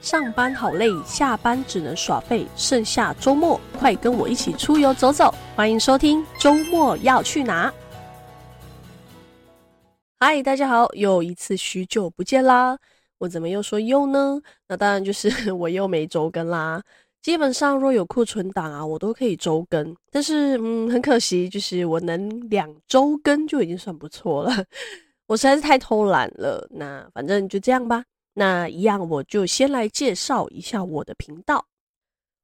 上班好累，下班只能耍废，剩下周末，快跟我一起出游走走！欢迎收听周末要去哪。嗨，大家好，又一次许久不见啦！我怎么又说又呢？那当然就是 我又没周更啦。基本上若有库存档啊，我都可以周更，但是嗯，很可惜，就是我能两周更就已经算不错了。我实在是太偷懒了。那反正就这样吧。那一样，我就先来介绍一下我的频道。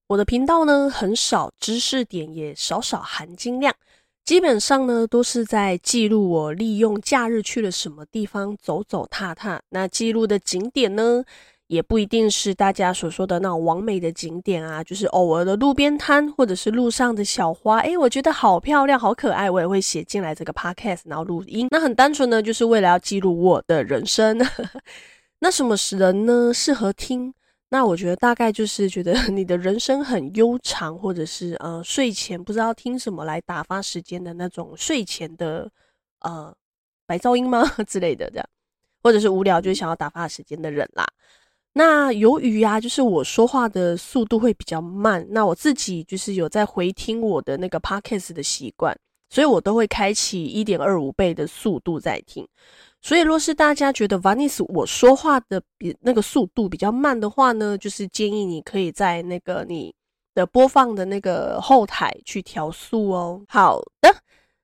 我的频道呢，很少知识点，也少少含金量，基本上呢，都是在记录我利用假日去了什么地方走走踏踏。那记录的景点呢，也不一定是大家所说的那种完美的景点啊，就是偶尔的路边摊或者是路上的小花。诶，我觉得好漂亮，好可爱，我也会写进来这个 podcast，然后录音。那很单纯呢，就是为了要记录我的人生。那什么人呢适合听？那我觉得大概就是觉得 你的人生很悠长，或者是呃睡前不知道听什么来打发时间的那种睡前的呃白噪音吗 之类的这样，或者是无聊就想要打发时间的人啦。那由于呀、就是我说话的速度会比较慢，那我自己就是有在回听我的那个 podcast 的习惯，所以我都会开启一点二五倍的速度在听。所以，若是大家觉得 Vanice 我说话的比那个速度比较慢的话呢，就是建议你可以在那个你的播放的那个后台去调速哦。好的，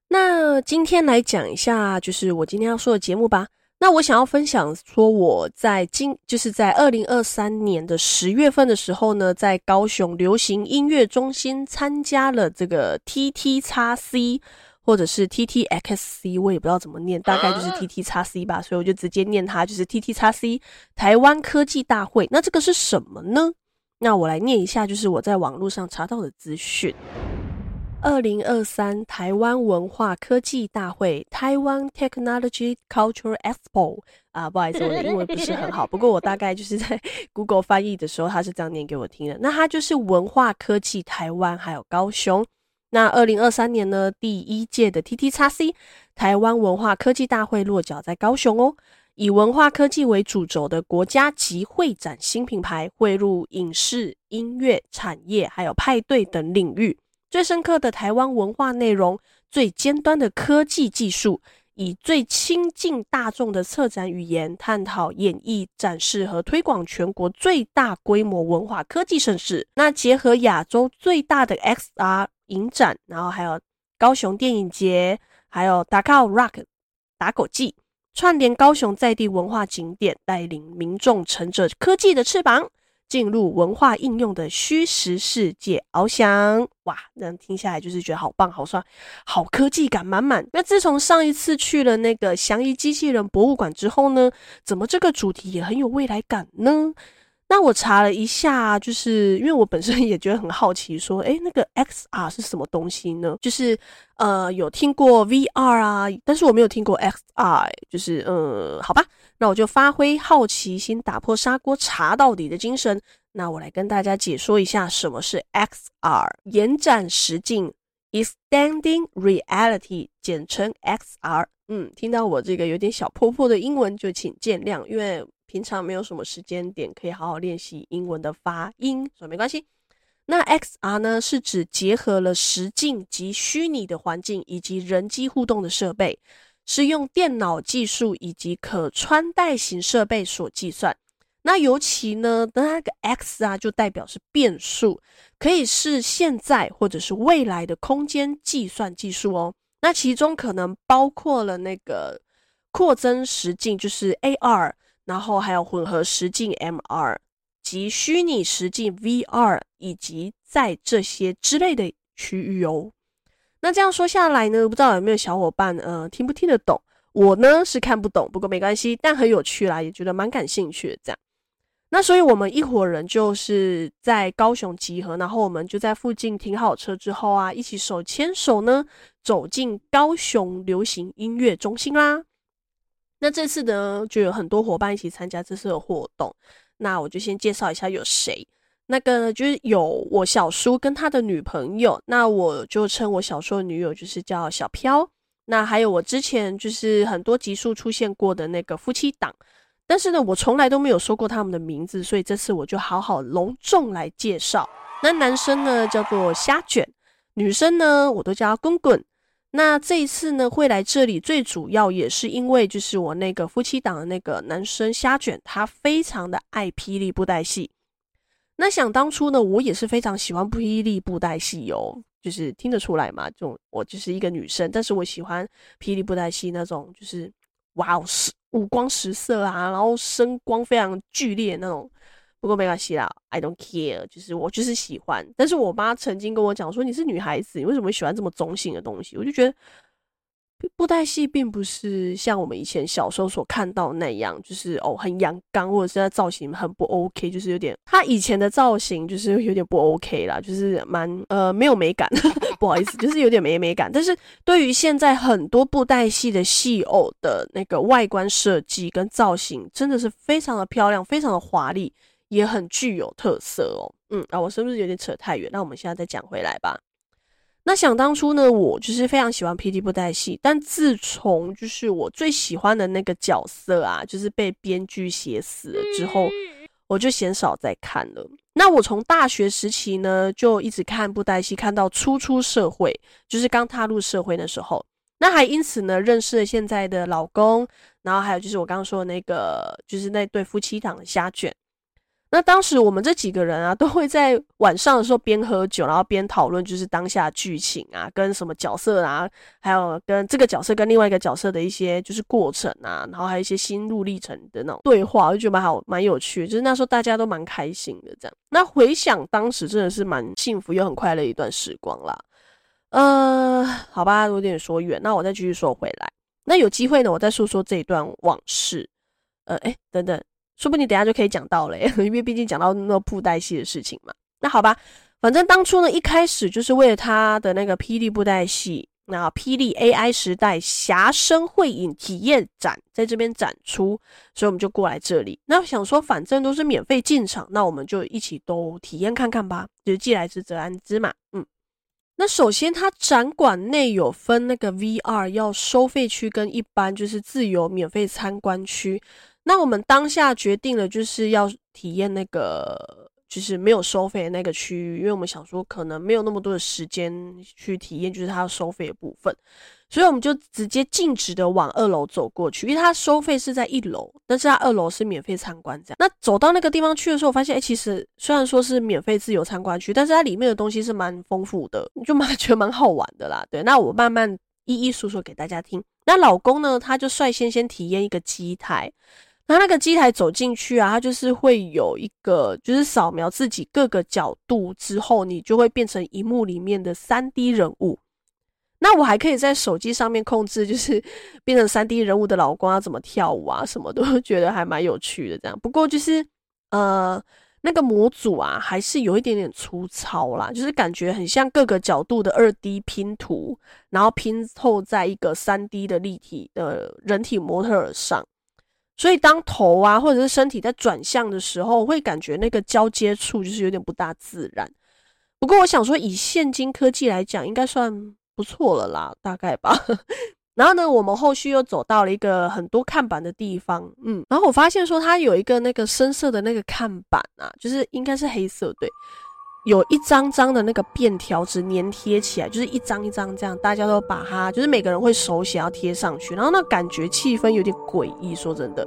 那今天来讲一下，就是我今天要说的节目吧。那我想要分享说，我在今就是在二零二三年的十月份的时候呢，在高雄流行音乐中心参加了这个 TTXC。或者是 T T X C，我也不知道怎么念，大概就是 T T X C 吧，所以我就直接念它，就是 T T X C 台湾科技大会。那这个是什么呢？那我来念一下，就是我在网络上查到的资讯。二零二三台湾文化科技大会台湾 Technology Cultural Expo 啊，不好意思，我的英文不是很好，不过我大概就是在 Google 翻译的时候，他是这样念给我听的。那它就是文化科技台湾还有高雄。那二零二三年呢，第一届的 TTXC 台湾文化科技大会落脚在高雄哦，以文化科技为主轴的国家级会展新品牌汇入影视、音乐产业，还有派对等领域，最深刻的台湾文化内容，最尖端的科技技术，以最亲近大众的策展语言，探讨演绎、展示和推广全国最大规模文化科技盛事。那结合亚洲最大的 XR。影展，然后还有高雄电影节，还有 Dakao Rock 打狗记，串联高雄在地文化景点，带领民众乘着科技的翅膀，进入文化应用的虚实世界翱翔。哇，这样听下来就是觉得好棒、好帅、好科技感满满。那自从上一次去了那个祥仪机器人博物馆之后呢，怎么这个主题也很有未来感呢？那我查了一下，就是因为我本身 也觉得很好奇，说，诶，那个 XR 是什么东西呢？就是呃，有听过 VR 啊，但是我没有听过 XR，就是嗯，好吧，那我就发挥好奇心，打破砂锅查到底的精神。那我来跟大家解说一下什么是 XR，延展实境 （Extending Reality），简称 XR。嗯，听到我这个有点小破破的英文，就请见谅，因为。平常没有什么时间点可以好好练习英文的发音，所以没关系。那 XR 呢，是指结合了实境及虚拟的环境以及人机互动的设备，是用电脑技术以及可穿戴型设备所计算。那尤其呢，那个 X 啊，就代表是变数，可以是现在或者是未来的空间计算技术哦。那其中可能包括了那个扩增实境，就是 AR。然后还有混合实境 MR 及虚拟实境 VR，以及在这些之类的区域哦。那这样说下来呢，不知道有没有小伙伴呃听不听得懂？我呢是看不懂，不过没关系，但很有趣啦，也觉得蛮感兴趣的。这样，那所以我们一伙人就是在高雄集合，然后我们就在附近停好车之后啊，一起手牵手呢走进高雄流行音乐中心啦。那这次呢，就有很多伙伴一起参加这次的活动。那我就先介绍一下有谁。那个，就是有我小叔跟他的女朋友，那我就称我小叔的女友就是叫小飘。那还有我之前就是很多集数出现过的那个夫妻档但是呢，我从来都没有说过他们的名字，所以这次我就好好隆重来介绍。那男生呢叫做虾卷，女生呢我都叫滚滚。那这一次呢会来这里，最主要也是因为就是我那个夫妻档的那个男生虾卷，他非常的爱霹雳布袋戏。那想当初呢，我也是非常喜欢霹雳布袋戏哦，就是听得出来嘛，就我就是一个女生，但是我喜欢霹雳布袋戏那种，就是哇哦，五光十色啊，然后声光非常剧烈那种。不过没关系啦，I don't care，就是我就是喜欢。但是我妈曾经跟我讲说，你是女孩子，你为什么喜欢这么中性的东西？我就觉得布袋戏并不是像我们以前小时候所看到那样，就是哦很阳刚，或者是它造型很不 OK，就是有点他以前的造型就是有点不 OK 啦，就是蛮呃没有美感，不好意思，就是有点没美感。但是对于现在很多布袋戏的戏偶的那个外观设计跟造型，真的是非常的漂亮，非常的华丽。也很具有特色哦，嗯啊，我是不是有点扯太远？那我们现在再讲回来吧。那想当初呢，我就是非常喜欢霹雳布袋戏，但自从就是我最喜欢的那个角色啊，就是被编剧写死了之后，我就鲜少再看了。那我从大学时期呢，就一直看布袋戏，看到初出社会，就是刚踏入社会的时候，那还因此呢，认识了现在的老公，然后还有就是我刚刚说的那个，就是那对夫妻档的虾卷。那当时我们这几个人啊，都会在晚上的时候边喝酒，然后边讨论，就是当下剧情啊，跟什么角色啊，还有跟这个角色跟另外一个角色的一些就是过程啊，然后还有一些心路历程的那种对话，我就觉得蛮好，蛮有趣。就是那时候大家都蛮开心的，这样。那回想当时真的是蛮幸福又很快乐一段时光啦。呃，好吧，有点说远，那我再继续说回来。那有机会呢，我再说说这一段往事。呃，诶，等等。说不定等下就可以讲到嘞，因为毕竟讲到那布袋戏的事情嘛。那好吧，反正当初呢，一开始就是为了他的那个霹雳布袋戏，那霹雳 AI 时代侠声绘影体验展在这边展出，所以我们就过来这里。那想说，反正都是免费进场，那我们就一起都体验看看吧。就是既来之则安之嘛。嗯，那首先它展馆内有分那个 VR 要收费区跟一般就是自由免费参观区。那我们当下决定了，就是要体验那个，就是没有收费的那个区域，因为我们想说可能没有那么多的时间去体验，就是它要收费的部分，所以我们就直接径直的往二楼走过去，因为它收费是在一楼，但是它二楼是免费参观这样。那走到那个地方去的时候，我发现，哎、其实虽然说是免费自由参观区，但是它里面的东西是蛮丰富的，就蛮觉得蛮好玩的啦。对，那我慢慢一一说说给大家听。那老公呢，他就率先先体验一个机台。那那个机台走进去啊，它就是会有一个，就是扫描自己各个角度之后，你就会变成荧幕里面的 3D 人物。那我还可以在手机上面控制，就是 变成 3D 人物的老公要怎么跳舞啊，什么都觉得还蛮有趣的。这样，不过就是呃，那个模组啊，还是有一点点粗糙啦，就是感觉很像各个角度的 2D 拼图，然后拼凑在一个 3D 的立体的人体模特上。所以当头啊，或者是身体在转向的时候，会感觉那个交接处就是有点不大自然。不过我想说，以现今科技来讲，应该算不错了啦，大概吧。然后呢，我们后续又走到了一个很多看板的地方，嗯，然后我发现说它有一个那个深色的那个看板啊，就是应该是黑色，对。有一张张的那个便条纸粘贴起来，就是一张一张这样，大家都把它，就是每个人会手写要贴上去，然后那感觉气氛有点诡异，说真的。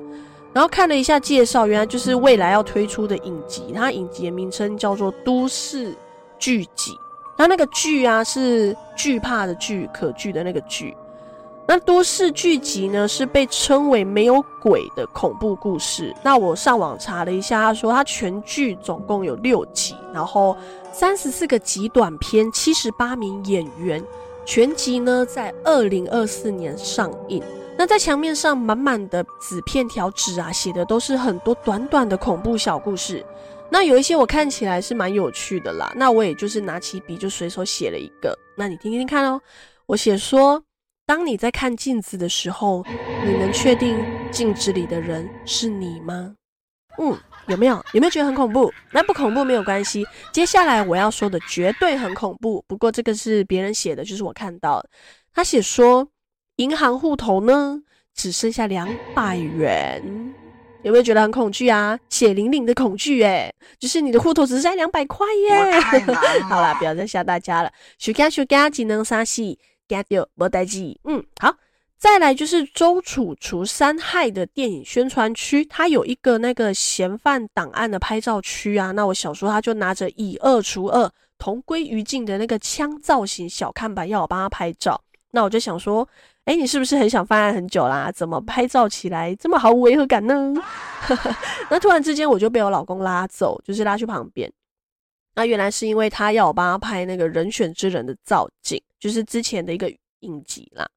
然后看了一下介绍，原来就是未来要推出的影集，它影集的名称叫做《都市剧集》，然后那个剧啊是惧怕的惧，可惧的那个惧。那都市剧集呢，是被称为没有鬼的恐怖故事。那我上网查了一下，他说他全剧总共有六集，然后三十四个极短篇，七十八名演员，全集呢在二零二四年上映。那在墙面上满满的纸片条纸啊，写的都是很多短短的恐怖小故事。那有一些我看起来是蛮有趣的啦，那我也就是拿起笔就随手写了一个，那你听听看哦。我写说。当你在看镜子的时候，你能确定镜子里的人是你吗？嗯，有没有？有没有觉得很恐怖？那不恐怖没有关系。接下来我要说的绝对很恐怖。不过这个是别人写的，就是我看到的。他写说，银行户头呢只剩下两百元。有没有觉得很恐惧啊？血淋淋的恐惧，哎，就是你的户头只剩下两百块耶！好啦，不要再吓大家了。暑假暑假技能杀戏，get 掉没代志。嗯，好，再来就是周楚除三害的电影宣传区，它有一个那个嫌犯档案的拍照区啊。那我小叔他就拿着以二除二，同归于尽的那个枪造型小看板，要我帮他拍照。那我就想说。哎，你是不是很想犯案很久啦？怎么拍照起来这么毫无违和感呢？那突然之间我就被我老公拉走，就是拉去旁边。那原来是因为他要我帮他拍那个人选之人的造景，就是之前的一个影集啦。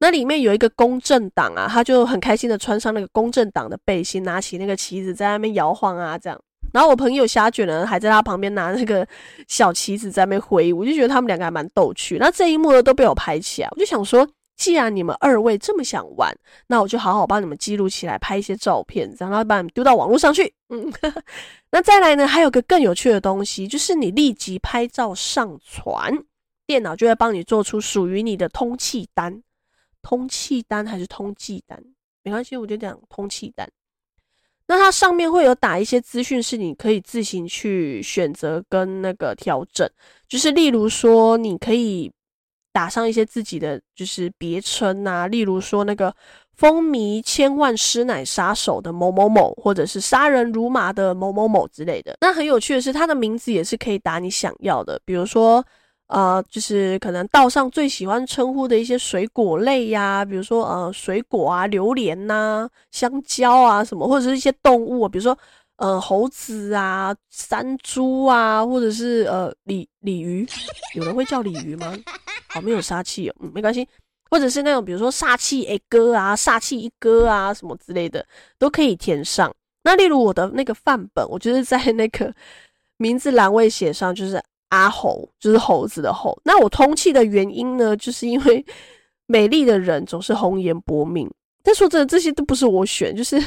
那里面有一个公正党啊，他就很开心的穿上那个公正党的背心，拿起那个旗子在那边摇晃啊，这样。然后我朋友虾卷呢，还在他旁边拿那个小旗子在那边挥，我就觉得他们两个还蛮逗趣。那这一幕呢都被我拍起来，我就想说。既然你们二位这么想玩，那我就好好帮你们记录起来，拍一些照片，然后把你们丢到网络上去。嗯，那再来呢，还有个更有趣的东西，就是你立即拍照上传，电脑就会帮你做出属于你的通气单。通气单还是通缉单？没关系，我就讲通气单。那它上面会有打一些资讯，是你可以自行去选择跟那个调整，就是例如说，你可以。打上一些自己的就是别称啊，例如说那个风靡千万师奶杀手的某某某，或者是杀人如麻的某某某之类的。那很有趣的是，他的名字也是可以打你想要的，比如说呃，就是可能道上最喜欢称呼的一些水果类呀，比如说呃水果啊，榴莲呐、香蕉啊什么，或者是一些动物，比如说。呃，猴子啊，山猪啊，或者是呃，鲤鲤鱼，有人会叫鲤鱼吗？好，没有杀气哦，嗯，没关系。或者是那种，比如说煞气一哥啊，煞气一哥啊，什么之类的，都可以填上。那例如我的那个范本，我就是在那个名字栏位写上，就是阿猴，就是猴子的猴。那我通气的原因呢，就是因为 美丽的人总是红颜薄命。但说真的，这些都不是我选，就是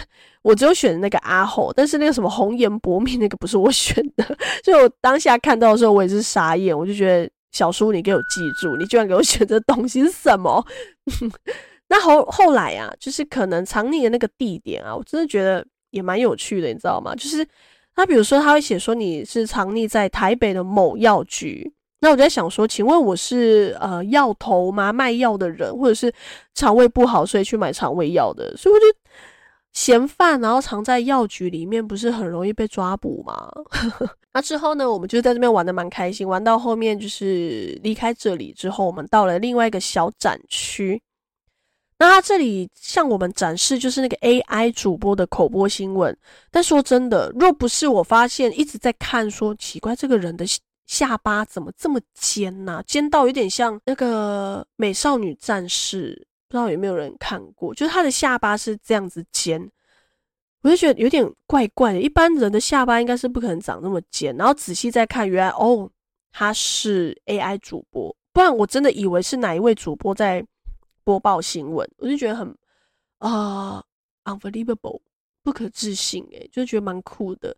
我只有选那个阿猴，但是那个什么红颜薄命那个不是我选的，所以我当下看到的时候，我也是傻眼，我就觉得小叔，你给我记住，你居然给我选这东西是什么？那后后来啊，就是可能藏匿的那个地点啊，我真的觉得也蛮有趣的，你知道吗？就是他比如说他会写说你是藏匿在台北的某药局。那我在想说，请问我是呃药头吗？卖药的人，或者是肠胃不好所以去买肠胃药的？所以我就嫌犯，然后藏在药局里面，不是很容易被抓捕吗？那之后呢，我们就在这边玩的蛮开心，玩到后面就是离开这里之后，我们到了另外一个小展区。那他这里向我们展示就是那个 AI 主播的口播新闻。但说真的，若不是我发现一直在看说奇怪这个人的。下巴怎么这么尖呐、尖到有点像那个美少女战士，不知道有没有人看过？就是他的下巴是这样子尖，我就觉得有点怪怪的。一般人的下巴应该是不可能长那么尖。然后仔细再看，原来哦，他是 AI 主播，不然我真的以为是哪一位主播在播报新闻，我就觉得很啊、，unbelievable，不可置信诶、就觉得蛮酷的。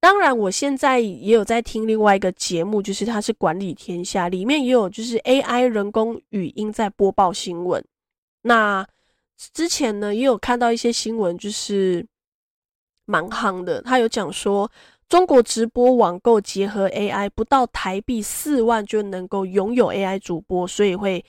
当然，我现在也有在听另外一个节目，就是它是管理天下，里面也有就是 AI 人工语音在播报新闻。那之前呢，也有看到一些新闻，就是蛮夯的。他有讲说，中国直播网购结合 AI，不到台币四万就能够拥有 AI 主播，所以会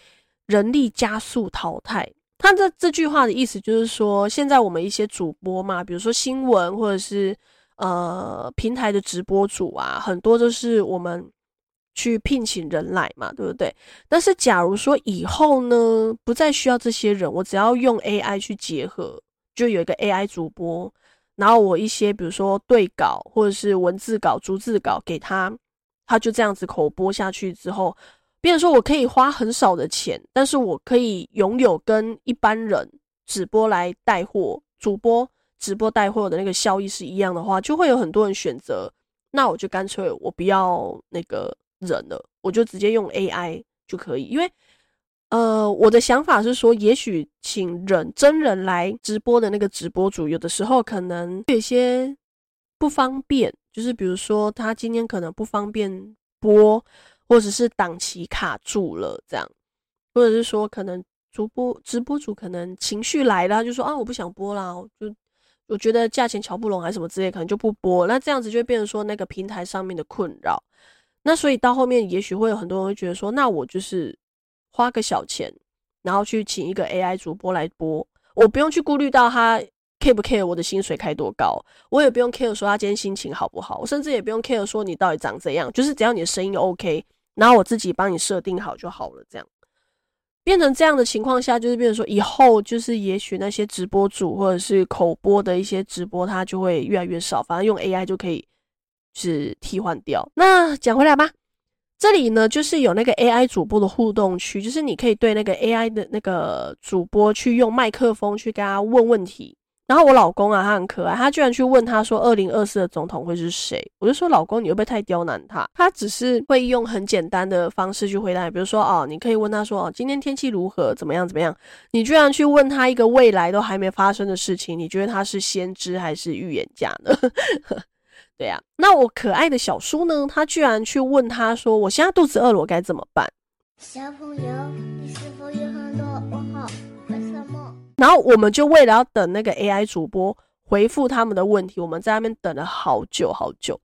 人力加速淘汰。他这这句话的意思就是说，现在我们一些主播嘛，比如说新闻或者是。呃，平台的直播主啊，很多都是我们去聘请人来嘛，对不对？但是假如说以后呢，不再需要这些人，我只要用 AI 去结合，就有一个 AI 主播，然后我一些比如说对稿或者是文字稿、逐字稿给他，他就这样子口播下去之后，变成说我可以花很少的钱，但是我可以拥有跟一般人直播来带货主播。直播带货的那个效益是一样的话，就会有很多人选择。那我就干脆我不要那个人了，我就直接用 AI 就可以。因为呃，我的想法是说，也许请人真人来直播的那个直播主，有的时候可能有些不方便，就是比如说他今天可能不方便播，或者是档期卡住了这样，或者是说可能主播直播主可能情绪来了，就说啊我不想播了，就。我觉得价钱乔不拢还是什么之类，可能就不播。那这样子就会变成说那个平台上面的困扰。那所以到后面，也许会有很多人会觉得说，那我就是花个小钱，然后去请一个 AI 主播来播，我不用去顾虑到他 care 不 care 我的薪水开多高，我也不用 care 说他今天心情好不好，我甚至也不用 care 说你到底长怎样，就是只要你的声音 OK，然后我自己帮你设定好就好了。这样变成这样的情况下，就是变成说以后就是也许那些直播主或者是口播的一些直播，它就会越来越少，反正用 AI 就可以。是替换掉。那讲回来吧，这里呢就是有那个 AI 主播的互动区，就是你可以对那个 AI 的那个主播去用麦克风去跟他问问题。然后我老公啊，他很可爱，他居然去问他说：“二零二四的总统会是谁？”我就说：“老公，你会不会太刁难他？”他只是会用很简单的方式去回答，比如说哦，你可以问他说：“哦，今天天气如何？怎么样？怎么样？”你居然去问他一个未来都还没发生的事情，你觉得他是先知还是预言家呢？对呀、啊，那我可爱的小叔呢？他居然去问他说：“我现在肚子饿了，我该怎么办？”小朋友，然后我们就为了要等那个 AI 主播回复他们的问题，我们在那边等了好久好久。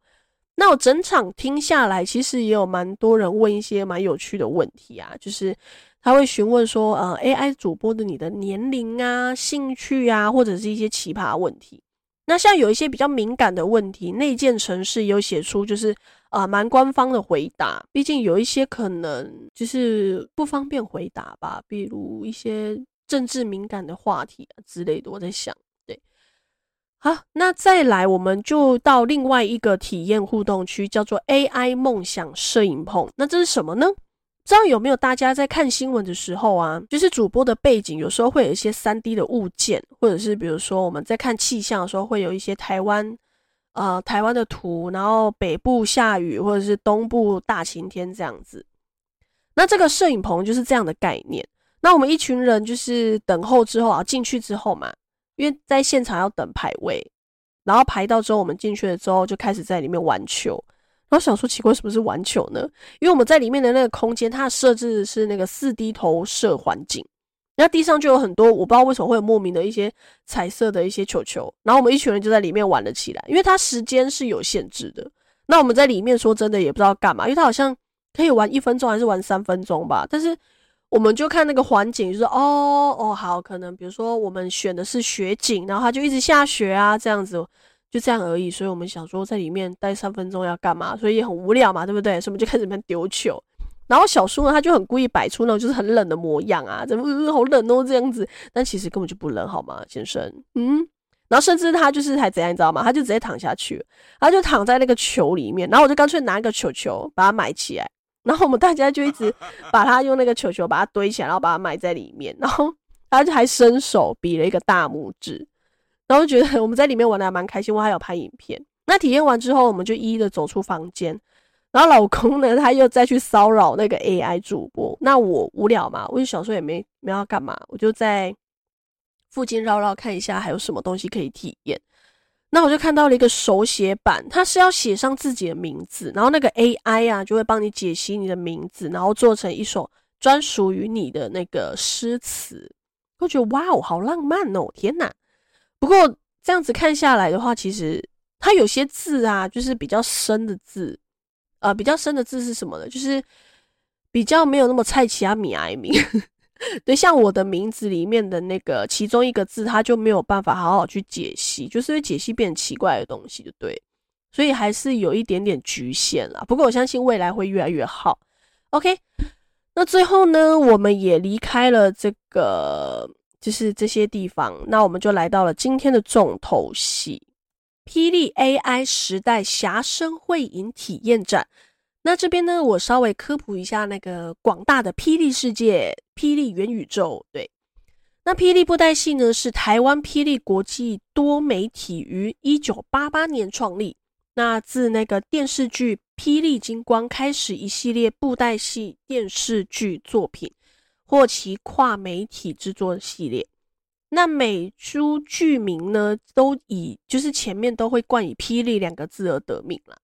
那我整场听下来，其实也有蛮多人问一些蛮有趣的问题啊，就是他会询问说：“呃，AI 主播的你的年龄啊、兴趣啊，或者是一些奇葩问题。”那像有一些比较敏感的问题，内建程式有写出就是啊蛮官方的回答，毕竟有一些可能就是不方便回答吧，比如一些政治敏感的话题啊之类的。我在想，对，好，那再来我们就到另外一个体验互动区，叫做 AI 梦想摄影棚。那这是什么呢？不知道有没有大家在看新闻的时候啊，就是主播的背景有时候会有一些三 D 的物件，或者是比如说我们在看气象的时候会有一些台湾呃台湾的图，然后北部下雨或者是东部大晴天这样子。那这个摄影棚就是这样的概念。那我们一群人就是等候之后啊，进去之后嘛，因为在现场要等排位，然后排到之后我们进去了之后就开始在里面玩球。然后想说奇怪，什么是玩球呢？因为我们在里面的那个空间，它设置是那个四 D 投射环境，那地上就有很多我不知道为什么会有莫名的一些彩色的一些球球，然后我们一群人就在里面玩了起来。因为它时间是有限制的，那我们在里面说真的也不知道干嘛，因为它好像可以玩一分钟还是玩三分钟吧。但是我们就看那个环境，就是哦哦好，可能比如说我们选的是雪景，然后它就一直下雪啊这样子。就这样而已，所以我们想说在里面待三分钟要干嘛？所以也很无聊嘛，对不对？所以我们就开始里面丢球。然后小叔呢，他就很故意摆出那种就是很冷的模样啊，怎么、好冷哦这样子？但其实根本就不冷，好吗，先生？嗯。然后甚至他就是还怎样，你知道吗？他就直接躺下去，他就躺在那个球里面。然后我就干脆拿一个球球把它埋起来。然后我们大家就一直把他用那个球球把它堆起来，然后把它埋在里面。然后他就还伸手比了一个大拇指。然后觉得我们在里面玩的还蛮开心，我还有拍影片。那体验完之后，我们就一一的走出房间。然后老公呢，他又再去骚扰那个 AI 主播。那我无聊嘛，我就想说也没没要干嘛，我就在附近绕绕看一下还有什么东西可以体验。那我就看到了一个手写板，它是要写上自己的名字，然后那个 AI 啊就会帮你解析你的名字，然后做成一首专属于你的那个诗词。我觉得哇哦，好浪漫哦！天哪！不过这样子看下来的话，其实它有些字啊，就是比较深的字，呃，比较深的字是什么呢？就是比较没有那么菜奇阿米埃米。对，像我的名字里面的那个其中一个字，它就没有办法好好去解析，就是会解析变奇怪的东西，就对。所以还是有一点点局限啦。不过我相信未来会越来越好。OK，那最后呢，我们也离开了这个。就是这些地方，那我们就来到了今天的重头戏——霹雳 AI 时代遐声绘影体验展。那这边呢，我稍微科普一下那个广大的霹雳世界、霹雳元宇宙。对，那霹雳布袋戏呢，是台湾霹雳国际多媒体于一九八八年创立。那自那个电视剧《霹雳金光》开始，一系列布袋戏电视剧作品。或其跨媒体制作系列，那每出剧名呢，都以就是前面都会冠以“霹雳”两个字而得名了。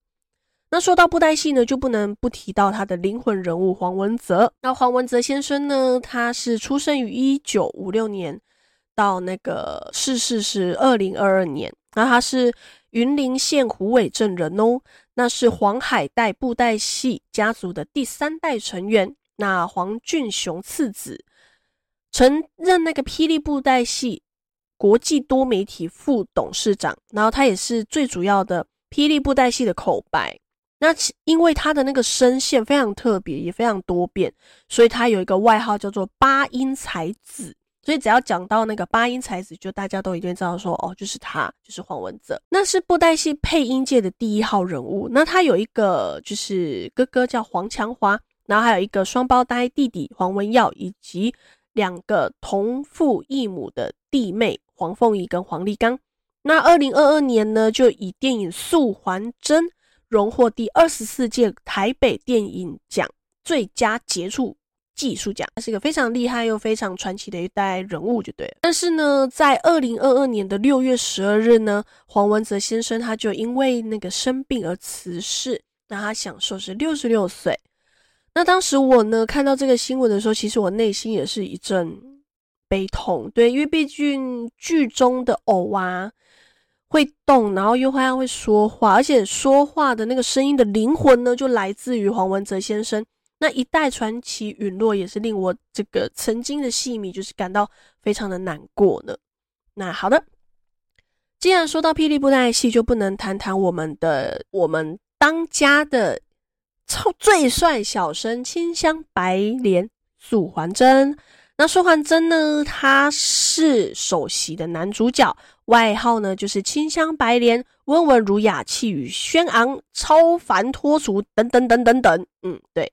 那说到布袋戏呢，就不能不提到他的灵魂人物黄文泽。那黄文泽先生呢，他是出生于一九五六年到那个逝世是二零二二年，那他是云林县虎尾镇人哦，那是黄海岱布袋戏家族的第三代成员，那黄俊雄次子，曾任那个霹雳布袋戏国际多媒体副董事长，然后他也是最主要的霹雳布袋戏的口白。那因为他的那个声线非常特别，也非常多变，所以他有一个外号叫做八音才子。所以只要讲到那个八音才子，就大家都一定知道说，哦，就是他，就是黄文泽。那是布袋戏配音界的第一号人物。那他有一个就是哥哥叫黄强华，然后还有一个双胞胎弟弟黄文耀，以及两个同父异母的弟妹黄凤仪跟黄立刚。那二零二二年呢，就以电影《素还真》。荣获第二十四届台北电影奖最佳杰出技术奖，他是一个非常厉害又非常传奇的一代人物，就对了。但是呢，在二零二二年的六月十二日呢，黄文择先生他就因为那个生病而辞世，那他享寿是六十六岁。那当时我呢看到这个新闻的时候，其实我内心也是一阵悲痛，对，因为毕竟剧中的偶啊。会动，然后又会会说话，而且说话的那个声音的灵魂呢，就来自于黄文择先生。那一代传奇陨落，也是令我这个曾经的戏迷就是感到非常的难过呢。那好的，既然说到霹雳布袋戏，就不能谈谈我们的我们当家的超最帅小生清香白莲素还真。那素还真呢，他是首席的男主角。外号呢，就是清香白莲，温文儒雅，气宇轩昂，超凡脱俗，等等等等等。嗯，对。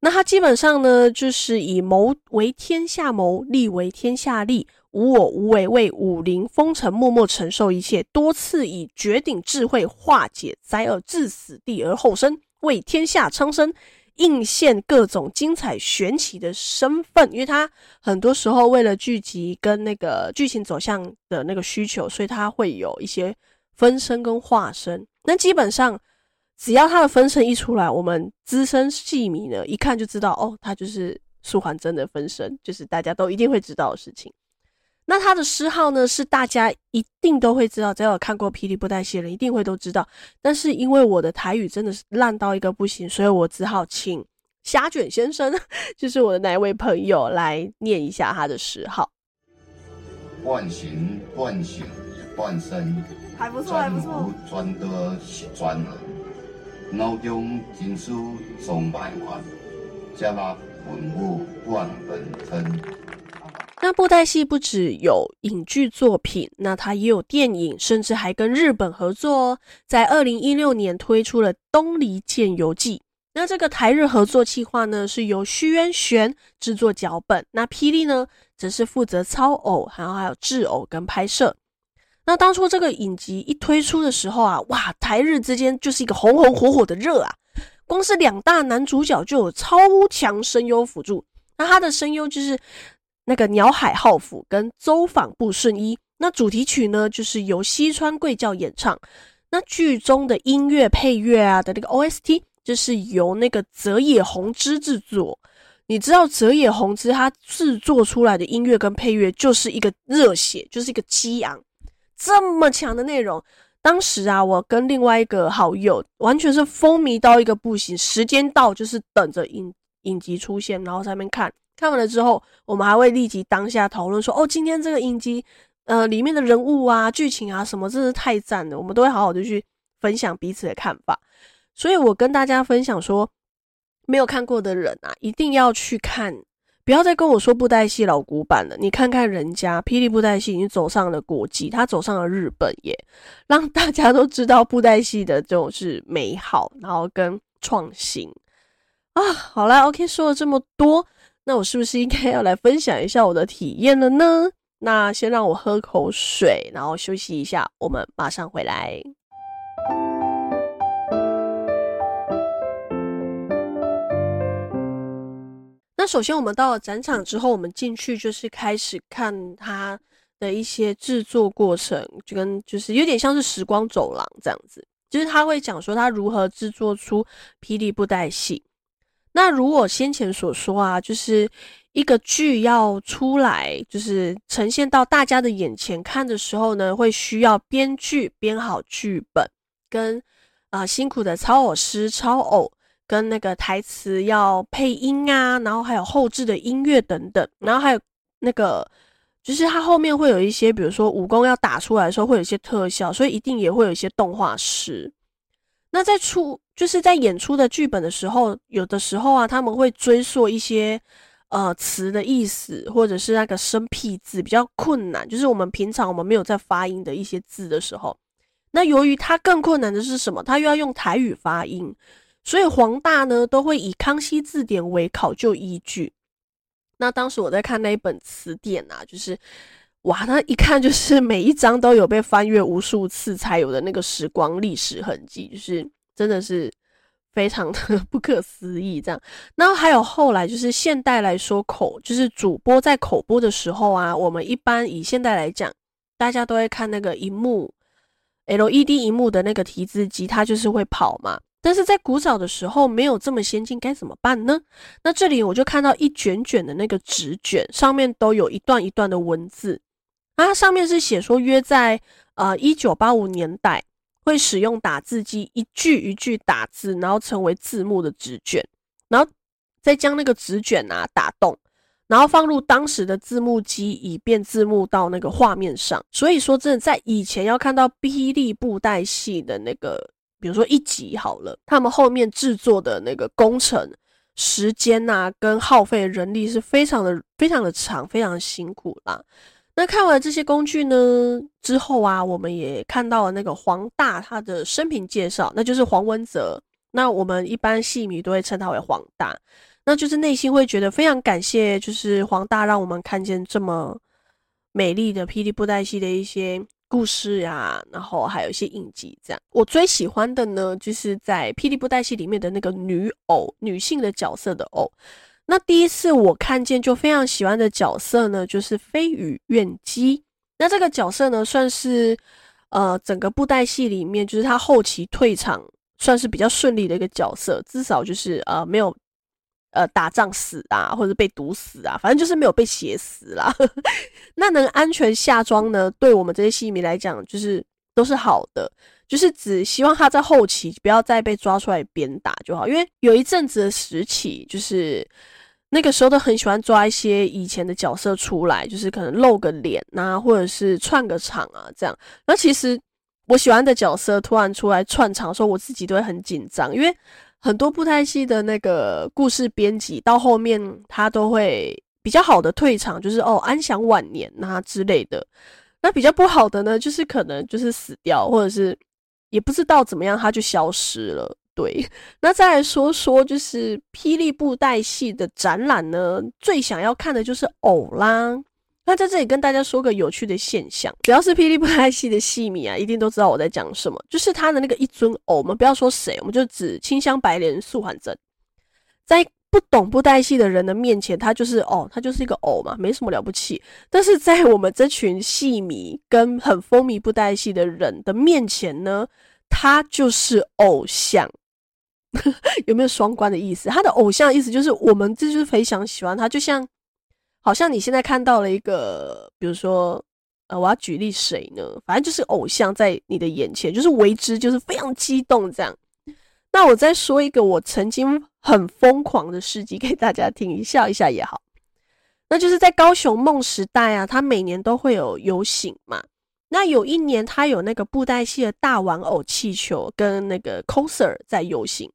那他基本上呢，就是以谋为天下谋，利为天下利，无我无为，为武林风尘默默承受一切，多次以绝顶智慧化解灾厄，置死地而后生，为天下苍生。应现各种精彩玄奇的身份，因为他很多时候为了剧集跟那个剧情走向的那个需求，所以他会有一些分身跟化身。那基本上只要他的分身一出来，我们资深戏迷呢一看就知道，哦，他就是素还真的分身，就是大家都一定会知道的事情。那他的诗号呢，是大家一定都会知道，只要有看过《霹雳布袋戏》的人，一定会都知道。但是因为我的台语真的是烂到一个不行，所以我只好请虾卷先生，就是我的那一位朋友来念一下他的诗号。半形半形半身，还不错，还不错。专得是专人，脑中金书总百万，加拉文物万本真。那布袋戏不只有影剧作品，那它也有电影，甚至还跟日本合作哦。在二零一六年推出了《东离剑游记》。那这个台日合作企划呢，是由须渊玄制作脚本，那霹雳呢，则是负责操偶，然后还有制偶跟拍摄。那当初这个影集一推出的时候啊，哇，台日之间就是一个红红火火的热啊！光是两大男主角就有超强声优辅助，那他的声优就是。那个鸟海浩辅跟周访部顺一，那主题曲呢，就是由西川贵教演唱。那剧中的音乐配乐啊的那个 OST，就是由那个泽野弘之制作。你知道泽野弘之他制作出来的音乐跟配乐，就是一个热血，就是一个激昂，这么强的内容。当时啊，我跟另外一个好友，完全是风靡到一个不行，时间到就是等着影影集出现，然后在那边看。看完了之后，我们还会立即当下讨论说：“哦，今天这个影集，呃，里面的人物啊、剧情啊什么，真是太赞了。”我们都会好好的去分享彼此的看法。所以我跟大家分享说，没有看过的人啊，一定要去看，不要再跟我说布袋戏老古板了。你看看人家霹雳布袋戏已经走上了国际，他走上了日本耶，让大家都知道布袋戏的这种是美好，然后跟创新啊。好啦，OK，说了这么多。那我是不是应该要来分享一下我的体验了呢？那先让我喝口水，然后休息一下，我们马上回来。那首先我们到了展场之后，我们进去就是开始看它的一些制作过程，就跟就是有点像是时光走廊这样子，就是他会讲说他如何制作出霹雳布袋戏。那如果先前所说啊，就是一个剧要出来，就是呈现到大家的眼前看的时候呢，会需要编剧编好剧本，跟啊、辛苦的操偶师操偶，跟那个台词要配音啊，然后还有后置的音乐等等，然后还有那个就是它后面会有一些，比如说武功要打出来的时候会有一些特效，所以一定也会有一些动画师。那在出就是在演出的剧本的时候，有的时候啊，他们会追溯一些呃词的意思，或者是那个生僻字比较困难，就是我们平常我们没有在发音的一些字的时候，那由于它更困难的是什么？它又要用台语发音，所以黄大呢都会以康熙字典为考究依据。那当时我在看那一本词典啊，就是哇，那一看就是每一张都有被翻阅无数次才有的那个时光历史痕迹，就是。真的是非常的 不可思议，这样。然后还有后来就是现代来说口，就是主播在口播的时候啊，我们一般以现代来讲，大家都会看那个荧幕 LED 荧幕的那个提字机，它就是会跑嘛。但是在古早的时候没有这么先进，该怎么办呢？那这里我就看到一卷卷的那个纸卷，上面都有一段一段的文字，它上面是写说约在呃一九八五年代。会使用打字机一句一句打字，然后成为字幕的纸卷，然后再将那个纸卷啊打洞，然后放入当时的字幕机，以便字幕到那个画面上。所以说，真的在以前要看到霹雳布袋戏的那个，比如说一集好了，他们后面制作的那个工程时间啊，跟耗费人力是非常的非常的长，非常的辛苦啦。那看完这些工具呢之后啊，我们也看到了那个黄大他的生平介绍，那就是黄文泽。那我们一般戏迷都会称他为黄大，那就是内心会觉得非常感谢，就是黄大让我们看见这么美丽的霹雳布袋戏的一些故事呀，然后还有一些印记。这样，我最喜欢的呢，就是在霹雳布袋戏里面的那个女偶，女性的角色的偶。那第一次我看见就非常喜欢的角色呢，就是飞羽怨姬。那这个角色呢，算是呃整个布袋戏里面，就是他后期退场算是比较顺利的一个角色，至少就是呃没有呃打仗死啊，或者被毒死啊，反正就是没有被写死啦。那能安全下庄呢，对我们这些戏迷来讲，就是都是好的。就是只希望他在后期不要再被抓出来鞭打就好，因为有一阵子的时期，就是。那个时候都很喜欢抓一些以前的角色出来，就是可能露个脸啊，或者是串个场啊，这样。那其实我喜欢的角色突然出来串场的时候，我自己都会很紧张，因为很多布袋戏的那个故事编辑到后面他都会比较好的退场，就是哦安享晚年啊之类的。那比较不好的呢，就是可能就是死掉，或者是也不知道怎么样他就消失了。对，那再来说说，就是霹雳布袋戏的展览呢，最想要看的就是偶啦。那在这里跟大家说个有趣的现象，只要是霹雳布袋戏的戏迷啊，一定都知道我在讲什么，就是他的那个一尊偶，我们不要说谁，我们就指清香白莲素还真，在不懂布袋戏的人的面前，他就是哦，他就是一个偶嘛，没什么了不起。但是在我们这群戏迷跟很风靡布袋戏的人的面前呢，他就是偶像。有没有双关的意思？他的偶像意思就是我们这就是非常喜欢他，就像好像你现在看到了一个，比如说呃，我要举例谁呢？反正就是偶像在你的眼前，就是为之就是非常激动这样。那我再说一个我曾经很疯狂的事迹给大家听，笑一下也好。那就是在高雄梦时代啊，他每年都会有游行嘛。那有一年他有那个布袋戏的大玩偶气球跟那个 coser 在游行。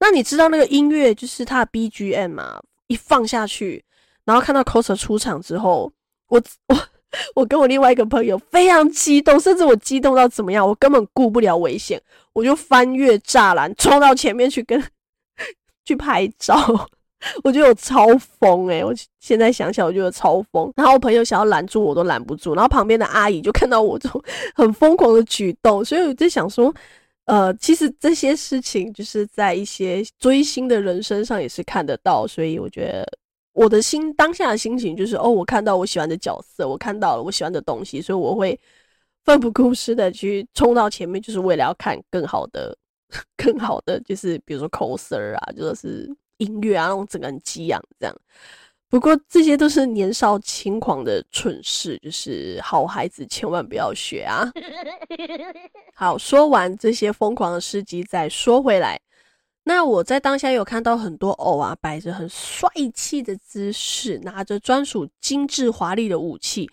那你知道那个音乐就是他的 BGM 嘛？一放下去，然后看到 coser 出场之后，我我 我跟我另外一个朋友非常激动，甚至我激动到怎么样？我根本顾不了危险，我就翻越栅栏冲到前面去跟去拍照。我觉得我超疯诶、我现在想起来我觉得超疯。然后我朋友想要拦住我都拦不住，然后旁边的阿姨就看到我这种很疯狂的举动，所以我就想说。呃，其实这些事情就是在一些追星的人身上也是看得到，所以我觉得我的心当下的心情就是，哦，我看到我喜欢的角色，我看到了我喜欢的东西，所以我会奋不顾身的去冲到前面，就是为了要看更好的、更好的，就是比如说 coser 啊，就是音乐啊，那种整个人激昂这样。不过这些都是年少轻狂的蠢事，就是好孩子千万不要学啊！好，说完这些疯狂的事迹，再说回来，那我在当下有看到很多偶啊，摆着很帅气的姿势，拿着专属精致华丽的武器。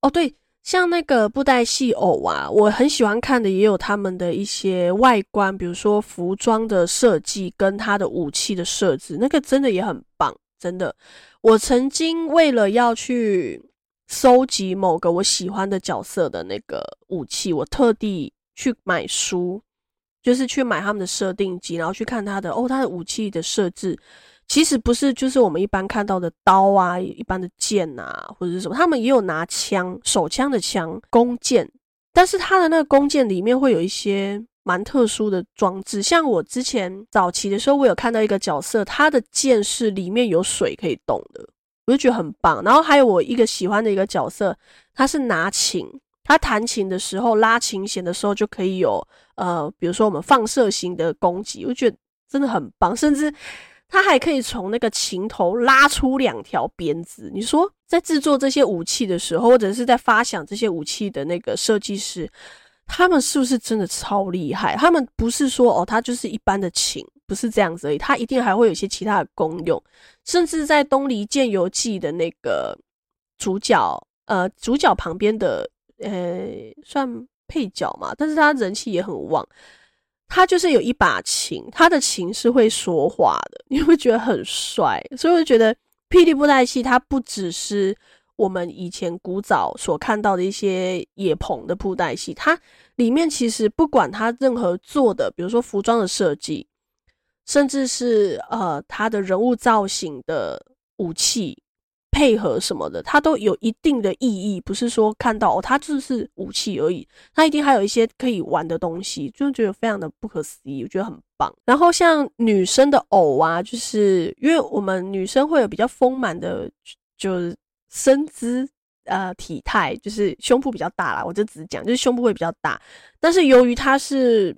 哦，对，像那个布袋戏偶啊，我很喜欢看的，也有他们的一些外观，比如说服装的设计跟他的武器的设置，那个真的也很棒，真的。我曾经为了要去搜集某个我喜欢的角色的那个武器，我特地去买书，就是去买他们的设定集，然后去看他的哦，他的武器的设置，其实不是就是我们一般看到的刀啊，一般的剑啊，或者是什么，他们也有拿枪，手枪的枪，弓箭，但是他的那个弓箭里面会有一些。蛮特殊的装置，像我之前早期的时候，我有看到一个角色，他的剑是里面有水可以动的，我就觉得很棒。然后还有我一个喜欢的一个角色，他是拿琴，他弹琴的时候拉琴弦的时候就可以有呃，比如说我们放射型的攻击，我觉得真的很棒。甚至他还可以从那个琴头拉出两条鞭子。你说在制作这些武器的时候，或者是在发想这些武器的那个设计师。他们是不是真的超厉害？他们不是说哦，他就是一般的琴，不是这样子而已。他一定还会有一些其他的功用，甚至在《东离剑游记》的那个主角，呃，主角旁边的，呃，算配角嘛，但是他人气也很旺。他就是有一把琴，他的琴是会说话的，你会觉得很帅。所以我觉得霹雳布袋戏，它不只是。我们以前古早所看到的一些野棚的布袋戏，它里面其实不管它任何做的，比如说服装的设计，甚至是呃它的人物造型的武器配合什么的，它都有一定的意义。不是说看到哦，它就是武器而已，它一定还有一些可以玩的东西，就觉得非常的不可思议，我觉得很棒。然后像女生的偶啊，就是因为我们女生会有比较丰满的，就是。身姿呃体态就是胸部比较大啦，我就只讲就是胸部会比较大，但是由于它是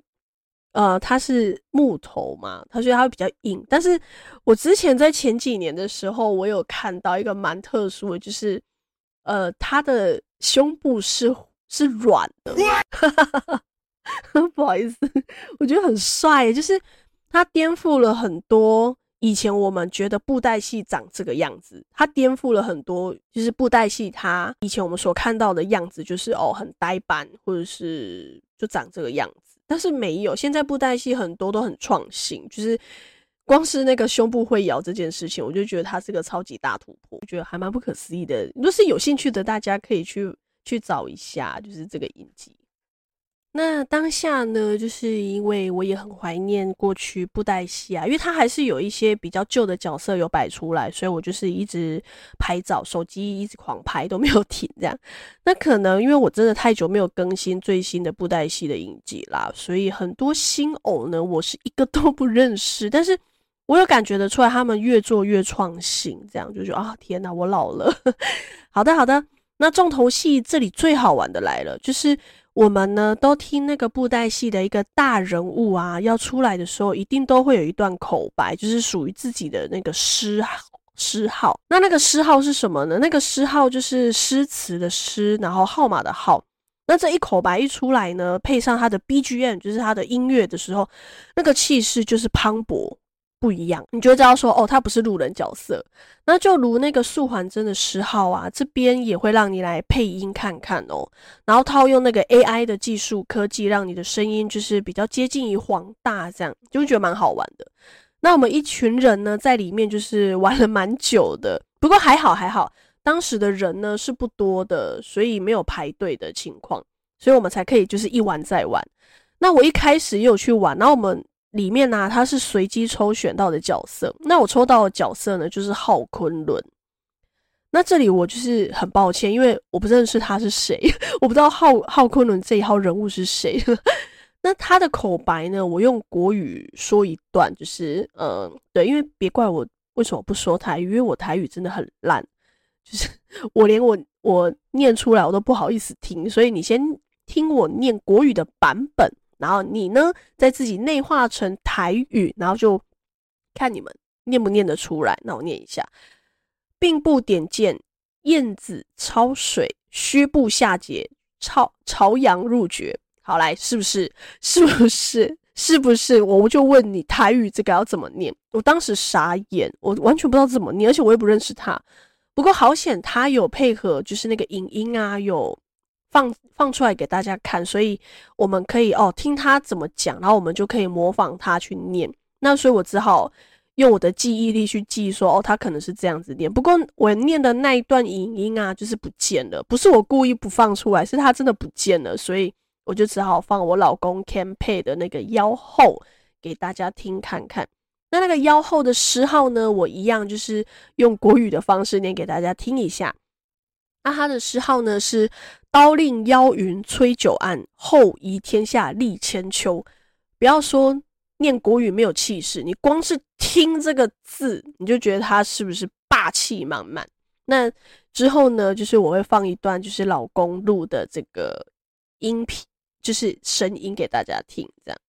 呃它是木头嘛，它所以它会比较硬。但是我之前在前几年的时候，我有看到一个蛮特殊的，就是呃它的胸部是是软的，不好意思，我觉得很帅，就是它颠覆了很多。以前我们觉得布袋戏长这个样子，它颠覆了很多。就是布袋戏，它以前我们所看到的样子，就是哦很呆板，或者是就长这个样子。但是没有，现在布袋戏很多都很创新，就是光是那个胸部会摇这件事情，我就觉得它是个超级大突破，我觉得还蛮不可思议的。如果是有兴趣的，大家可以去去找一下，就是这个影集。那当下呢，就是因为我也很怀念过去布袋戏啊，因为它还是有一些比较旧的角色有摆出来，所以我就是一直拍照，手机一直狂拍都没有停这样。那可能因为我真的太久没有更新最新的布袋戏的影集啦，所以很多新偶呢，我是一个都不认识。但是我有感觉得出来，他们越做越创新，这样就觉得啊，天哪，我老了。好的，好的。那重头戏这里最好玩的来了，就是。我们呢都听那个布袋戏的一个大人物啊，要出来的时候，一定都会有一段口白，就是属于自己的那个诗诗号。那那个诗号是什么呢？那个诗号就是诗词的诗，然后号码的号。那这一口白一出来呢，配上他的 BGM，就是他的音乐的时候，那个气势就是磅礴。不一样，你就知道说哦，他不是路人角色。那就如那个素环真的十号啊，这边也会让你来配音看看哦。然后套用那个 AI 的技术科技，让你的声音就是比较接近于黄大，这样就觉得蛮好玩的。那我们一群人呢，在里面就是玩了蛮久的，不过还好还好，当时的人呢是不多的，所以没有排队的情况，所以我们才可以就是一玩再玩。那我一开始也有去玩，那我们。里面呢、啊，它是随机抽选到的角色。那我抽到的角色呢，就是浩昆仑。那这里我就是很抱歉，因为我不认识他是谁，我不知道浩浩昆仑这一号人物是谁。那他的口白呢，我用国语说一段，就是嗯，对，因为别怪我为什么不说台语，因为我台语真的很烂，就是 我连我我念出来我都不好意思听，所以你先听我念国语的版本。然后你呢，再自己内化成台语，然后就看你们念不念得出来？那我念一下：并不点见，燕子操水，虚部下节，朝朝阳入绝。好来，是不是？是不是？是不是？我就问你，台语这个要怎么念？我当时傻眼，我完全不知道怎么念，而且我也不认识他。不过好险，他有配合，就是那个影音啊，有放放出来给大家看，所以我们可以哦听他怎么讲，然后我们就可以模仿他去念。那所以我只好用我的记忆力去记，说哦，他可能是这样子念。不过我念的那一段影音啊，就是不见了，不是我故意不放出来，是他真的不见了，所以。我就只好放我老公 Ken 配的那个妖后给大家听看看。那那个妖后的诗号呢，我一样就是用国语的方式念给大家听一下。那他的诗号呢是“刀令妖云摧九案，后移天下历千秋”。不要说念国语没有气势，你光是听这个字，你就觉得他是不是霸气满满？那之后呢，就是我会放一段，就是老公录的这个音频。就是声音给大家听，这样。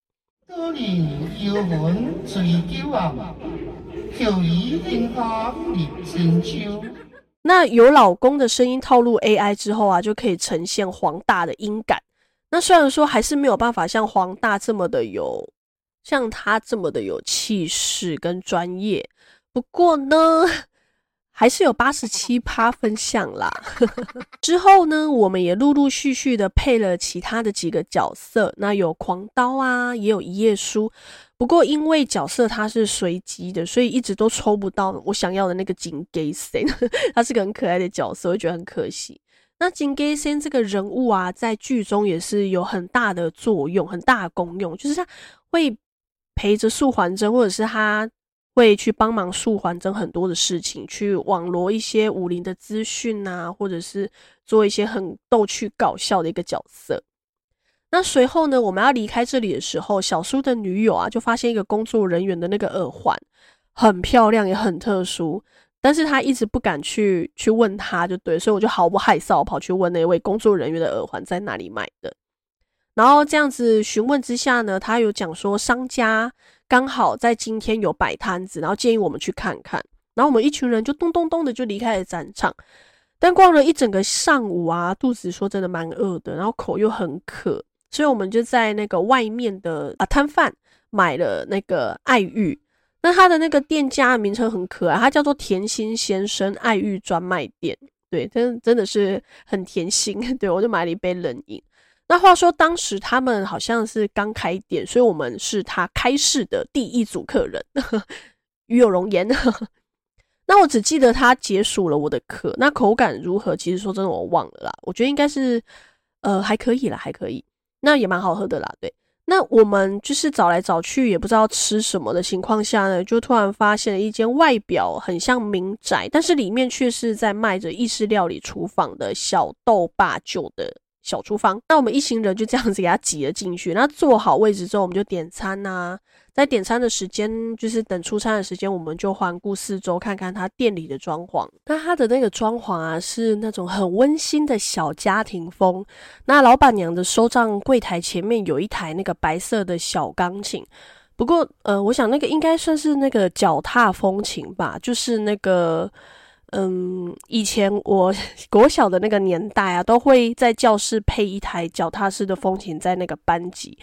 那有老公的声音套路 AI 之后啊，就可以呈现黄大的音感。那虽然说还是没有办法像黄大这么的有，像他这么的有气势跟专业，不过呢。还是有八十七趴分享啦。之后呢，我们也陆陆续续的配了其他的几个角色，那有狂刀啊，也有一页书。不过因为角色它是随机的，所以一直都抽不到我想要的那个金给森。他是个很可爱的角色，我觉得很可惜。那金给森这个人物啊，在剧中也是有很大的作用，很大的功用，就是他会陪着素环真，或者是他。会去帮忙素还真很多的事情，去网罗一些武林的资讯啊，或者是做一些很逗趣搞笑的一个角色。那随后呢，我们要离开这里的时候，小苏的女友啊，就发现一个工作人员的那个耳环很漂亮，也很特殊，但是他一直不敢去去问他，就对，所以我就毫不害臊跑去问那位工作人员的耳环在哪里买的。然后这样子询问之下呢，他有讲说商家。刚好在今天有摆摊子，然后建议我们去看看。然后我们一群人就咚咚咚的就离开了展场。但逛了一整个上午啊，肚子说真的蛮饿的，然后口又很渴，所以我们就在那个外面的啊摊贩买了那个爱玉。那他的那个店家名称很可爱，他叫做甜心先生爱玉专卖店。对，真真的是很甜心。对，我就买了一杯冷饮。那话说，当时他们好像是刚开店，所以我们是他开市的第一组客人，与有荣焉。那我只记得他解暑了我的渴，那口感如何？其实说真的，我忘了啦。我觉得应该是，呃，还可以啦，还可以。那也蛮好喝的啦，对。那我们就是找来找去，也不知道吃什么的情况下呢，就突然发现了一间外表很像民宅，但是里面却是在卖着意式料理厨房的小豆爸酒的。小厨房，那我们一行人就这样子给他挤了进去。那坐好位置之后，我们就点餐呐、在点餐的时间，就是等出餐的时间，我们就环顾四周，看看他店里的装潢。那他的那个装潢啊，是那种很温馨的小家庭风。那老板娘的收账柜台前面有一台那个白色的小钢琴。不过，呃，我想那个应该算是那个脚踏风琴吧，就是那个。嗯，以前我 国小的那个年代啊，都会在教室配一台脚踏式的风琴在那个班级，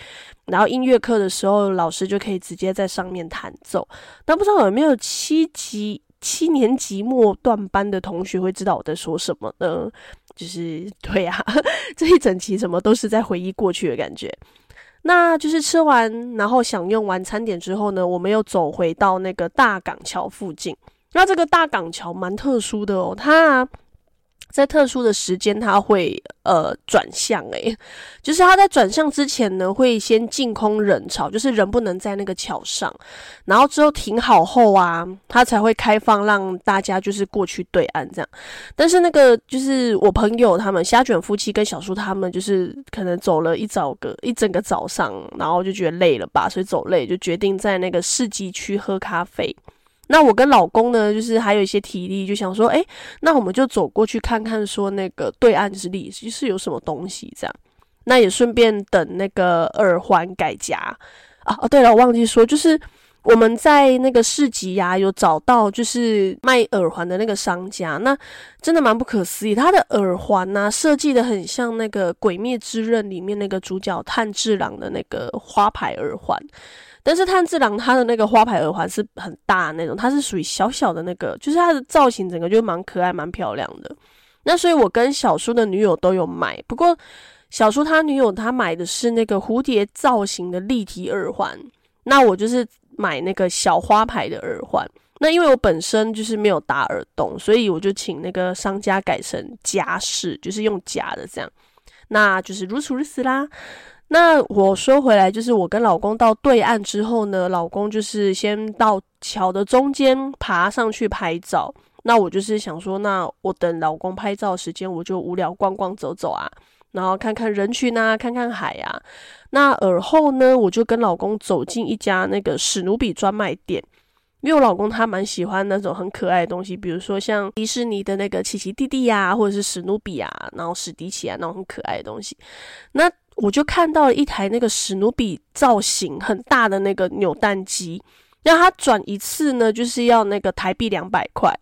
然后音乐课的时候，老师就可以直接在上面弹奏。那不知道有没有七级七年级末段班的同学会知道我在说什么呢？就是对啊，这一整期什么都是在回忆过去的感觉。那就是吃完，然后享用完餐点之后呢，我们又走回到那个大港桥附近。那这个大港桥蛮特殊的哦，它在特殊的时间它会呃转向诶，就是它在转向之前呢，会先净空人潮，就是人不能在那个桥上，然后之后停好后啊，它才会开放让大家就是过去对岸这样。但是那个就是我朋友他们虾卷夫妻跟小叔他们就是可能走了一早个一整个早上，然后就觉得累了吧，所以走累就决定在那个市集区喝咖啡。那我跟老公呢，就是还有一些体力，就想说，哎、那我们就走过去看看，说那个对岸是历史是有什么东西这样。那也顺便等那个耳环改夹啊。哦，对了，我忘记说，就是我们在那个市集呀、啊，有找到就是卖耳环的那个商家，那真的蛮不可思议。他的耳环呢、设计的很像那个《鬼灭之刃》里面那个主角炭治郎的那个花牌耳环，但是炭治郎他的那个花牌耳环是很大那种，它是属于小小的那个，就是它的造型整个就蛮可爱、蛮漂亮的。那所以，我跟小叔的女友都有买，不过小叔他女友他买的是那个蝴蝶造型的立体耳环，那我就是。买那个小花牌的耳环，那因为我本身就是没有打耳洞，所以我就请那个商家改成夹式，就是用夹的这样，那就是如此如此啦。那我说回来，就是我跟老公到对岸之后呢，老公就是先到桥的中间爬上去拍照，那我就是想说，那我等老公拍照时间，我就无聊逛逛走走啊。然后看看人群啊，看看海啊。那而后呢，我就跟老公走进一家那个史努比专卖店，因为我老公他蛮喜欢那种很可爱的东西，比如说像迪士尼的那个奇奇弟弟呀，或者是史努比啊，然后史迪奇啊那种很可爱的东西。那我就看到了一台那个史努比造型很大的那个扭蛋机，那他转一次呢，就是要那个台币两百块。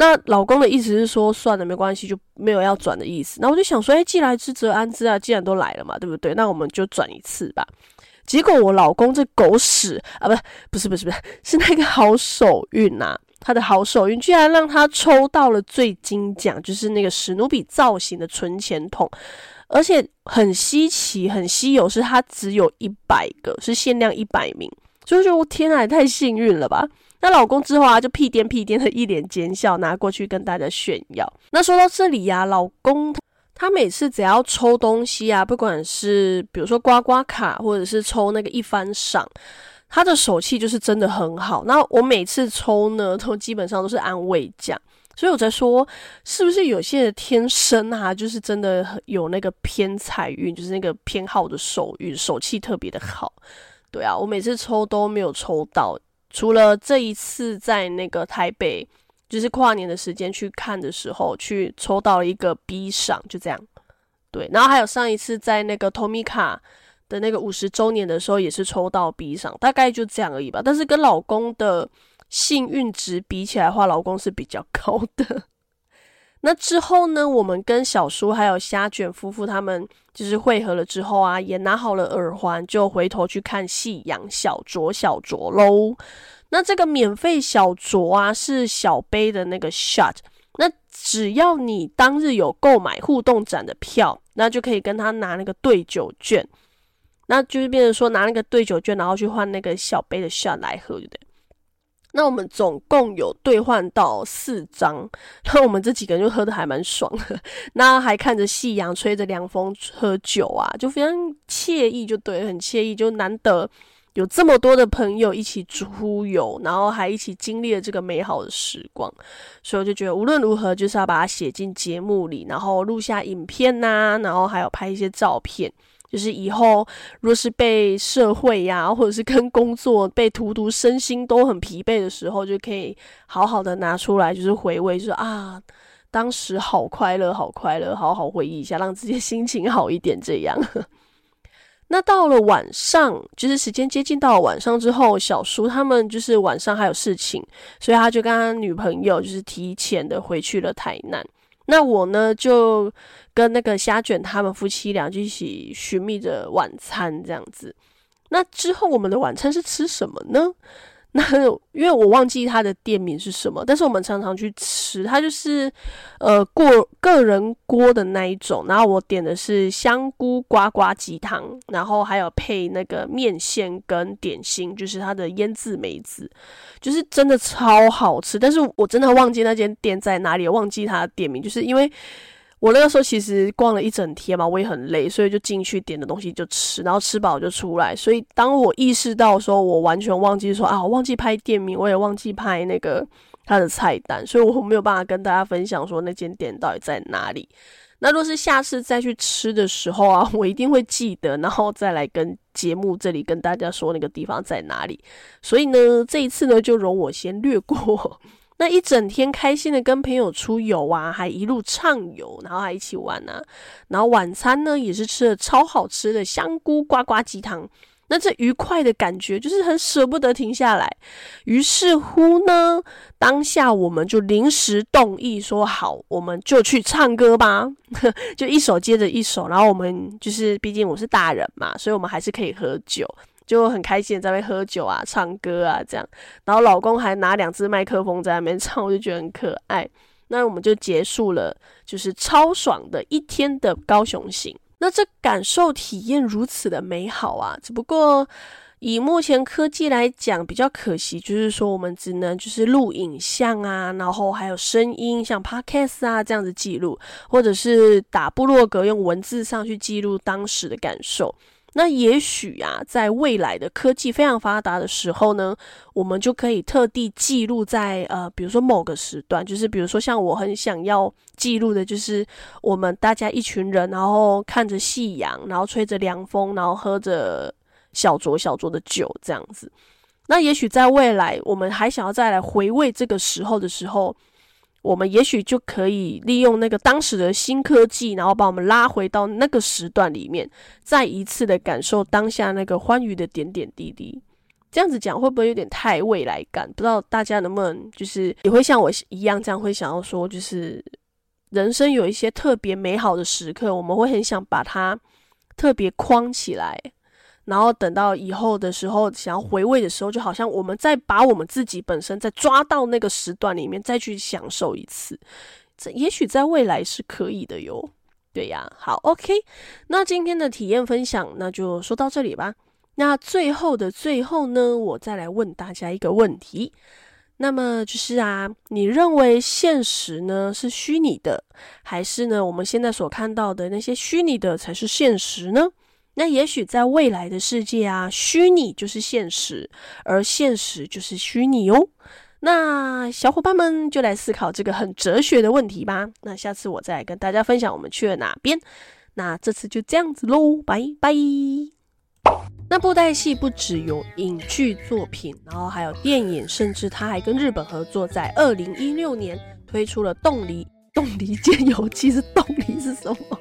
那老公的意思是说，算了，没关系，就没有要转的意思。那我就想说，哎，既来之则安之啊，既然都来了嘛，对不对？那我们就转一次吧。结果我老公这狗屎啊，不是，不是，不是，不是，是那个好手运呐、啊，他的好手运居然让他抽到了最金奖，就是那个史努比造型的存钱筒，而且很稀奇、很稀有，是它只有一百个，是限量一百名。所以说，我天啊，太幸运了吧！那老公之后啊，就屁颠屁颠的一脸奸笑，拿过去跟大家炫耀。那说到这里呀、老公他每次只要抽东西啊，不管是比如说刮刮卡，或者是抽那个一番赏，他的手气就是真的很好。那我每次抽呢，都基本上都是安慰奖。所以我在说，是不是有些人天生啊，就是真的有那个偏财运，就是那个偏好的手运，手气特别的好。对啊，我每次抽都没有抽到。除了这一次在那个台北，就是跨年的时间去看的时候，去抽到了一个 B 赏，就这样。对，然后还有上一次在那个 Tomica 的那个五十周年的时候，也是抽到 B 赏，大概就这样而已吧。但是跟老公的幸运值比起来的话，老公是比较高的。那之后呢，我们跟小叔还有虾卷夫妇他们就是会合了之后啊，也拿好了耳环，就回头去看夕阳小酌小酌喽。那这个免费小酌啊，是小杯的那个 shot。那只要你当日有购买互动展的票，那就可以跟他拿那个兑酒券，那就是变成说拿那个兑酒券，然后去换那个小杯的 shot 来喝，对不对？那我们总共有兑换到四张，那我们这几个人就喝的还蛮爽的，那还看着夕阳，吹着凉风，喝酒啊，就非常惬意，就对，很惬意，就难得有这么多的朋友一起出游，然后还一起经历了这个美好的时光，所以我就觉得无论如何就是要把它写进节目里，然后录下影片呐、然后还有拍一些照片。就是以后若是被社会呀、或者是跟工作被荼毒，身心都很疲惫的时候，就可以好好的拿出来，就是回味，就是啊，当时好快乐，好快乐，好好回忆一下，让自己心情好一点。这样。那到了晚上，就是时间接近到了晚上之后，小叔他们就是晚上还有事情，所以他就跟他女朋友就是提前的回去了台南。那我呢，就跟那个虾卷他们夫妻俩就一起寻觅着晚餐这样子。那之后我们的晚餐是吃什么呢？那因为我忘记他的店名是什么，但是我们常常去吃，它就是呃过个人锅的那一种。然后我点的是香菇呱呱鸡汤，然后还有配那个面线跟点心，就是它的腌制梅子，就是真的超好吃。但是我真的忘记那间店在哪里，忘记它的店名，就是因为。我那个时候其实逛了一整天嘛，我也很累，所以就进去点的东西就吃，然后吃饱就出来。所以当我意识到说，我完全忘记说啊，我忘记拍店名，我也忘记拍那个它的菜单，所以我没有办法跟大家分享说那间店到底在哪里。那若是下次再去吃的时候啊，我一定会记得，然后再来跟节目这里跟大家说那个地方在哪里。所以呢，这一次呢，就容我先略过。那一整天开心的跟朋友出游啊，还一路畅游，然后还一起玩啊。然后晚餐呢也是吃了超好吃的香菇呱呱鸡汤。那这愉快的感觉就是很舍不得停下来。于是乎呢，当下我们就临时动议说好，我们就去唱歌吧，就一首接着一首。然后我们就是，毕竟我是大人嘛，所以我们还是可以喝酒，就很开心在那边喝酒啊、唱歌啊这样。然后老公还拿两只麦克风在那边唱，我就觉得很可爱。那我们就结束了，就是超爽的一天的高雄行。那这感受体验如此的美好啊！只不过以目前科技来讲，比较可惜，就是说我们只能就是录影像啊，然后还有声音，像 Podcast 啊这样子记录，或者是打部落格用文字上去记录当时的感受。那也许啊，在未来的科技非常发达的时候呢，我们就可以特地记录在呃，比如说某个时段，就是比如说像我很想要记录的，就是我们大家一群人，然后看着夕阳，然后吹着凉风，然后喝着小酌小酌的酒这样子。那也许在未来，我们还想要再来回味这个时候的时候。我们也许就可以利用那个当时的新科技，然后把我们拉回到那个时段里面，再一次的感受当下那个欢愉的点点滴滴。这样子讲会不会有点太未来感？不知道大家能不能就是也会像我一样这样会想要说，就是人生有一些特别美好的时刻，我们会很想把它特别框起来。然后等到以后的时候，想要回味的时候，就好像我们再把我们自己本身再抓到那个时段里面，再去享受一次。这也许在未来是可以的哟。对呀，好，OK。那今天的体验分享，那就说到这里吧。那最后的最后呢，我再来问大家一个问题。那么就是啊，你认为现实呢是虚拟的，还是呢我们现在所看到的那些虚拟的才是现实呢？那也许在未来的世界啊，虚拟就是现实，而现实就是虚拟哦。那小伙伴们就来思考这个很哲学的问题吧。那下次我再跟大家分享我们去了哪边。那这次就这样子喽，拜拜。那布袋戏不只有影剧作品，然后还有电影，甚至他还跟日本合作，在二零一六年推出了《冻梨冻梨间游记》。是冻梨是什么？